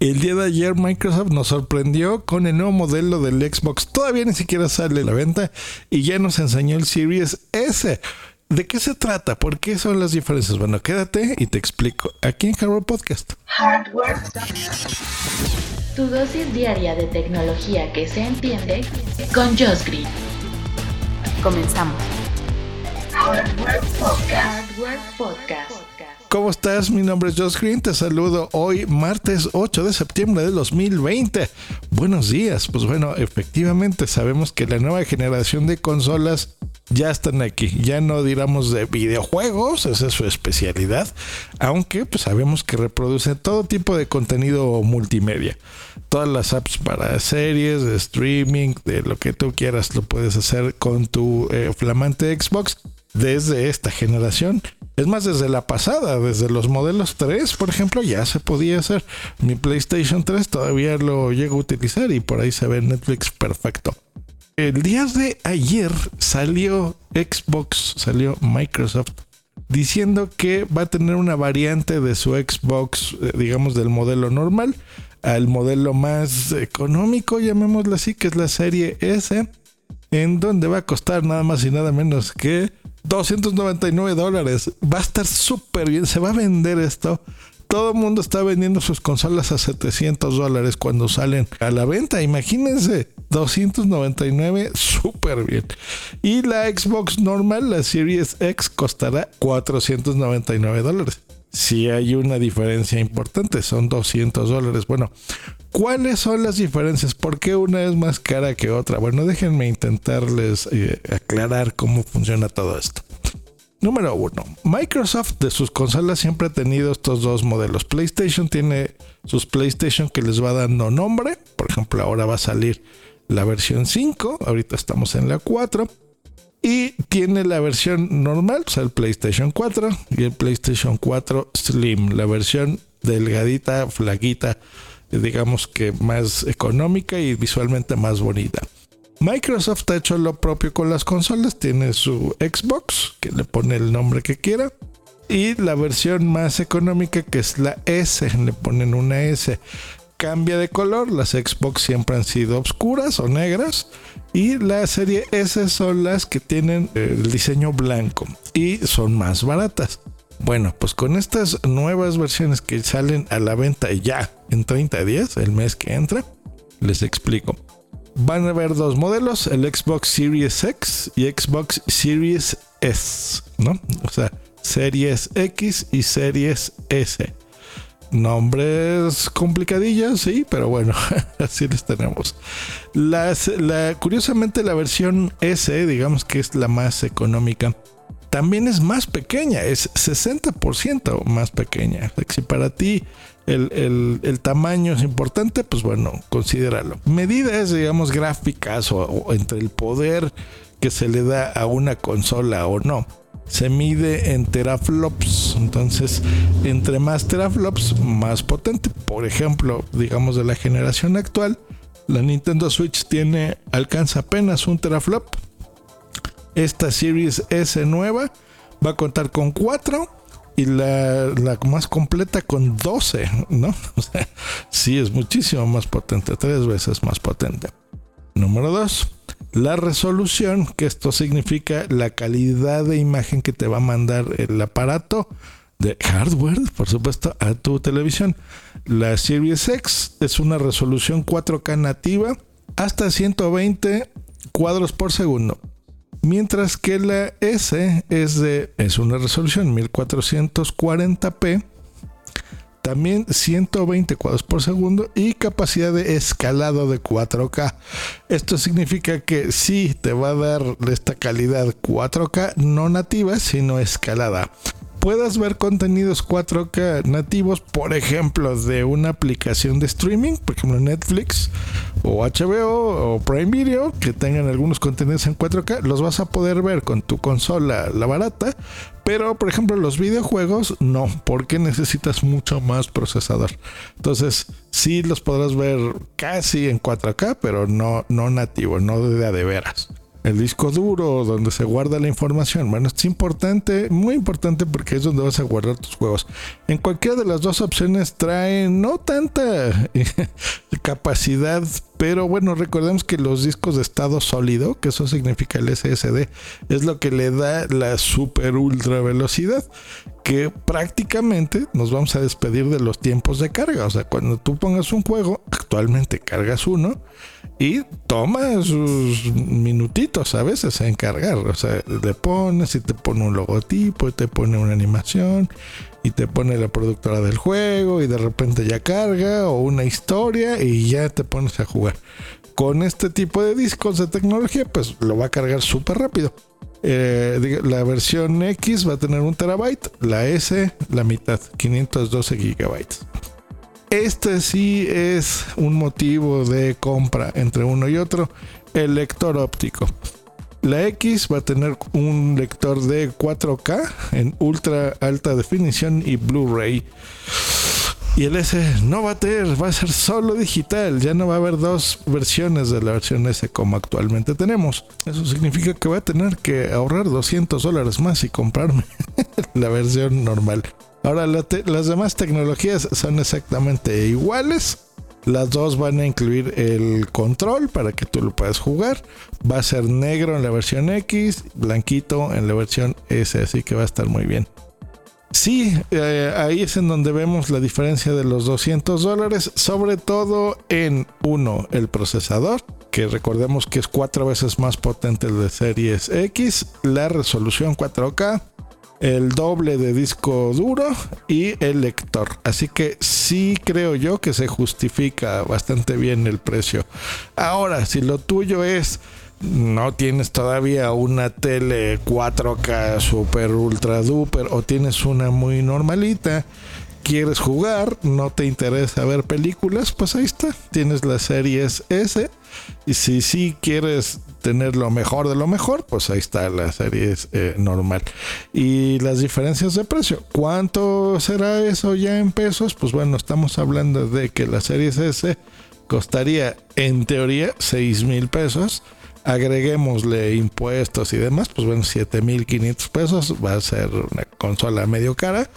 El día de ayer Microsoft nos sorprendió con el nuevo modelo del Xbox. Todavía ni siquiera sale a la venta y ya nos enseñó el Series S. ¿De qué se trata? ¿Por qué son las diferencias? Bueno, quédate y te explico aquí en Hardware Podcast. Hardware. Tu dosis diaria de tecnología que se entiende con Josh Green. Comenzamos. Hardware Podcast. Hardware Podcast. ¿Cómo estás? Mi nombre es Josh Green. Te saludo hoy, martes 8 de septiembre de 2020. Buenos días. Pues bueno, efectivamente sabemos que la nueva generación de consolas ya están aquí. Ya no diramos de videojuegos, esa es su especialidad. Aunque pues sabemos que reproduce todo tipo de contenido multimedia. Todas las apps para series, de streaming, de lo que tú quieras, lo puedes hacer con tu eh, flamante Xbox desde esta generación. Es más, desde la pasada, desde los modelos 3, por ejemplo, ya se podía hacer. Mi PlayStation 3 todavía lo llego a utilizar y por ahí se ve Netflix perfecto. El día de ayer salió Xbox, salió Microsoft diciendo que va a tener una variante de su Xbox, eh, digamos, del modelo normal al modelo más económico, llamémoslo así, que es la serie S, en donde va a costar nada más y nada menos que 299 dólares. Va a estar súper bien. Se va a vender esto. Todo el mundo está vendiendo sus consolas a 700 dólares cuando salen a la venta. Imagínense, 299, súper bien. Y la Xbox normal, la Series X, costará 499 dólares. Si hay una diferencia importante, son 200 dólares. Bueno, ¿cuáles son las diferencias? ¿Por qué una es más cara que otra? Bueno, déjenme intentarles eh, aclarar cómo funciona todo esto. Número uno, Microsoft de sus consolas siempre ha tenido estos dos modelos. PlayStation tiene sus PlayStation que les va dando nombre. Por ejemplo, ahora va a salir la versión 5, ahorita estamos en la 4. Y tiene la versión normal, o sea, el PlayStation 4 y el PlayStation 4 Slim, la versión delgadita, flaquita, digamos que más económica y visualmente más bonita. Microsoft ha hecho lo propio con las consolas, tiene su Xbox, que le pone el nombre que quiera, y la versión más económica que es la S, le ponen una S cambia de color. Las Xbox siempre han sido oscuras o negras. Y la serie S son las que tienen el diseño blanco y son más baratas. Bueno, pues con estas nuevas versiones que salen a la venta ya en 30 días, el mes que entra, les explico. Van a haber dos modelos, el Xbox Series X y Xbox Series S, ¿no? O sea, Series X y Series S. Nombres complicadillos, sí, pero bueno, así les tenemos. La, curiosamente la versión S, digamos que es la más económica, también es más pequeña, es 60% más pequeña. Si para ti el, el, tamaño es importante, pues bueno, considéralo. Medidas, digamos, gráficas o entre el poder que se le da a una consola o no se mide en teraflops. Entonces, entre más teraflops, más potente. Por ejemplo, digamos de la generación actual, la Nintendo Switch tiene alcanza apenas un teraflop. Esta Series S nueva va a contar con 4 y la, la, más completa con 12, ¿no? O sea, sí es muchísimo más potente, tres veces más potente. Número 2 la resolución, que esto significa la calidad de imagen que te va a mandar el aparato de hardware, por supuesto, a tu televisión. La Series X es una resolución 4K nativa hasta 120 cuadros por segundo. Mientras que la S es de es una resolución 1440p también 120 cuadros por segundo y capacidad de escalado de 4K. Esto significa que sí te va a dar esta calidad 4K no nativa, sino escalada puedas ver contenidos 4K nativos, por ejemplo, de una aplicación de streaming, por ejemplo Netflix o HBO o Prime Video, que tengan algunos contenidos en 4K, los vas a poder ver con tu consola, la barata, pero por ejemplo los videojuegos no, porque necesitas mucho más procesador. Entonces, sí los podrás ver casi en 4K, pero no, no nativo, no de de veras. El disco duro donde se guarda la información. Bueno, es importante, muy importante porque es donde vas a guardar tus juegos. En cualquiera de las dos opciones trae no tanta capacidad, pero bueno, recordemos que los discos de estado sólido, que eso significa el SSD, es lo que le da la super ultra velocidad que prácticamente nos vamos a despedir de los tiempos de carga. O sea, cuando tú pongas un juego, actualmente cargas uno y toma sus minutitos a veces en cargar. O sea, le pones y te pone un logotipo y te pone una animación y te pone la productora del juego y de repente ya carga o una historia y ya te pones a jugar. Con este tipo de discos de tecnología, pues lo va a cargar súper rápido. Eh, la versión X va a tener un terabyte, la S la mitad, 512 gigabytes. Este sí es un motivo de compra entre uno y otro, el lector óptico. La X va a tener un lector de 4K en ultra alta definición y Blu-ray. Y el S no va a tener, va a ser solo digital. Ya no va a haber dos versiones de la versión S como actualmente tenemos. Eso significa que va a tener que ahorrar 200 dólares más y comprarme la versión normal. Ahora, las demás tecnologías son exactamente iguales. Las dos van a incluir el control para que tú lo puedas jugar. Va a ser negro en la versión X, blanquito en la versión S, así que va a estar muy bien. Sí, eh, ahí es en donde vemos la diferencia de los 200 dólares, sobre todo en uno, el procesador, que recordemos que es cuatro veces más potente el de Series X, la resolución 4K, el doble de disco duro y el lector. Así que sí creo yo que se justifica bastante bien el precio. Ahora, si lo tuyo es no tienes todavía una tele 4K super ultra duper o tienes una muy normalita, quieres jugar, no te interesa ver películas, pues ahí está, tienes las series S. Y si sí quieres tener lo mejor de lo mejor, pues ahí está la serie eh, normal. Y las diferencias de precio, ¿cuánto será eso ya en pesos? Pues bueno, estamos hablando de que la serie S costaría en teoría 6 mil pesos agreguémosle impuestos y demás, pues bueno, 7500 pesos va a ser una consola medio cara.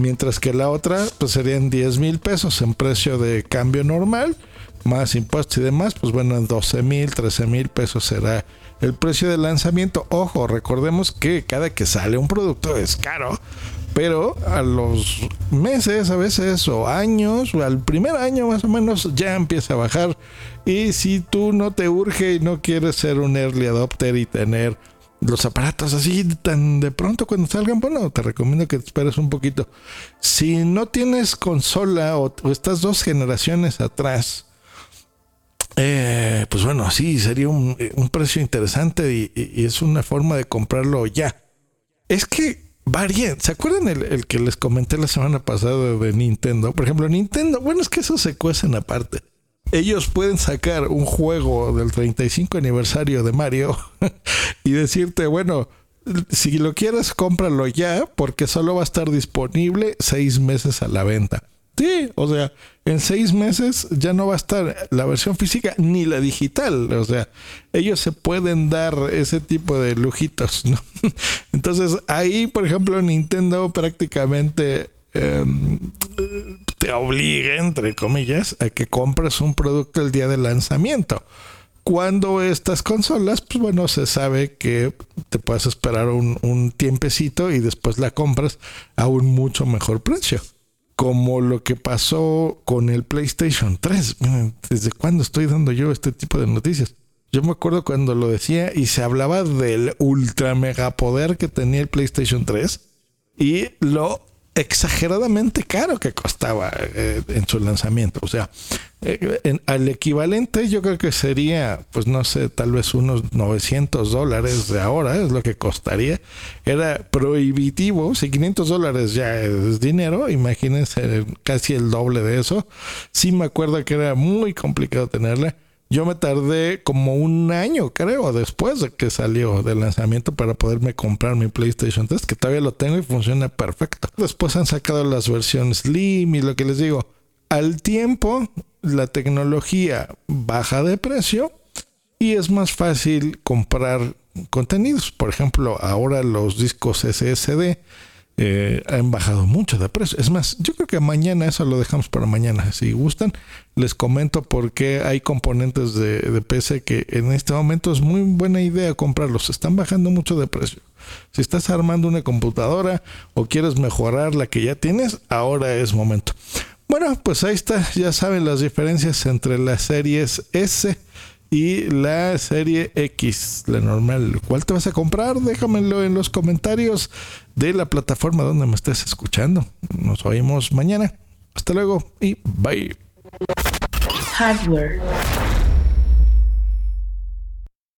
Mientras que la otra, pues serían 10 mil pesos en precio de cambio normal, más impuestos y demás, pues bueno, en 12 mil, 13 mil pesos será el precio de lanzamiento. Ojo, recordemos que cada que sale un producto es caro pero a los meses a veces o años, o al primer año más o menos, ya empieza a bajar. Y si tú no te urge y no quieres ser un early adopter y tener los aparatos así tan de pronto cuando salgan, bueno, te recomiendo que esperes un poquito. Si no tienes consola o, estas dos generaciones atrás, eh, pues bueno, sí, sería un, precio interesante y es una forma de comprarlo ya. Es que varían. ¿Se acuerdan el, que les comenté la semana pasada de Nintendo? Por ejemplo, Nintendo, bueno, es que eso se cuecen aparte. Ellos pueden sacar un juego del 35 aniversario de Mario y decirte, bueno, si lo quieres, cómpralo ya porque solo va a estar disponible seis meses a la venta. Sí, o sea, en seis meses ya no va a estar la versión física ni la digital. O sea, ellos se pueden dar ese tipo de lujitos, ¿no? Entonces, ahí, por ejemplo, Nintendo prácticamente em, te obliga, entre comillas, a que compres un producto el día del lanzamiento. Cuando estas consolas, pues bueno, se sabe que te puedes esperar un, un tiempecito y después la compras a un mucho mejor precio como lo que pasó con el PlayStation 3. ¿desde cuándo estoy dando yo este tipo de noticias? Yo me acuerdo cuando lo decía y se hablaba del ultra mega poder que tenía el PlayStation 3 y lo exageradamente caro que costaba eh, en su lanzamiento. O sea, eh, al equivalente yo creo que sería, pues no sé, tal vez unos 900 dólares de ahora es lo que costaría. Era prohibitivo, si 500 dólares ya es dinero, imagínense casi el doble de eso. Sí me acuerdo que era muy complicado tenerla. Yo me tardé como un año, creo, después de que salió del lanzamiento para poderme comprar mi PlayStation 3, que todavía lo tengo y funciona perfecto. Después han sacado las versiones Slim y lo que les digo, al tiempo la tecnología baja de precio y es más fácil comprar contenidos. Por ejemplo, ahora los discos SSD eh, han bajado mucho de precio. Es más, yo creo que mañana, eso lo dejamos para mañana. Si gustan, les comento por qué hay componentes de, de PC que en este momento es muy buena idea comprarlos. Están bajando mucho de precio. Si estás armando una computadora o quieres mejorar la que ya tienes, ahora es momento. Bueno, pues ahí está. Ya saben las diferencias entre las series S y la serie X, la normal. ¿Cuál te vas a comprar? Déjamelo en los comentarios de la plataforma donde me estés escuchando. Nos oímos mañana. Hasta luego y bye. Hardware.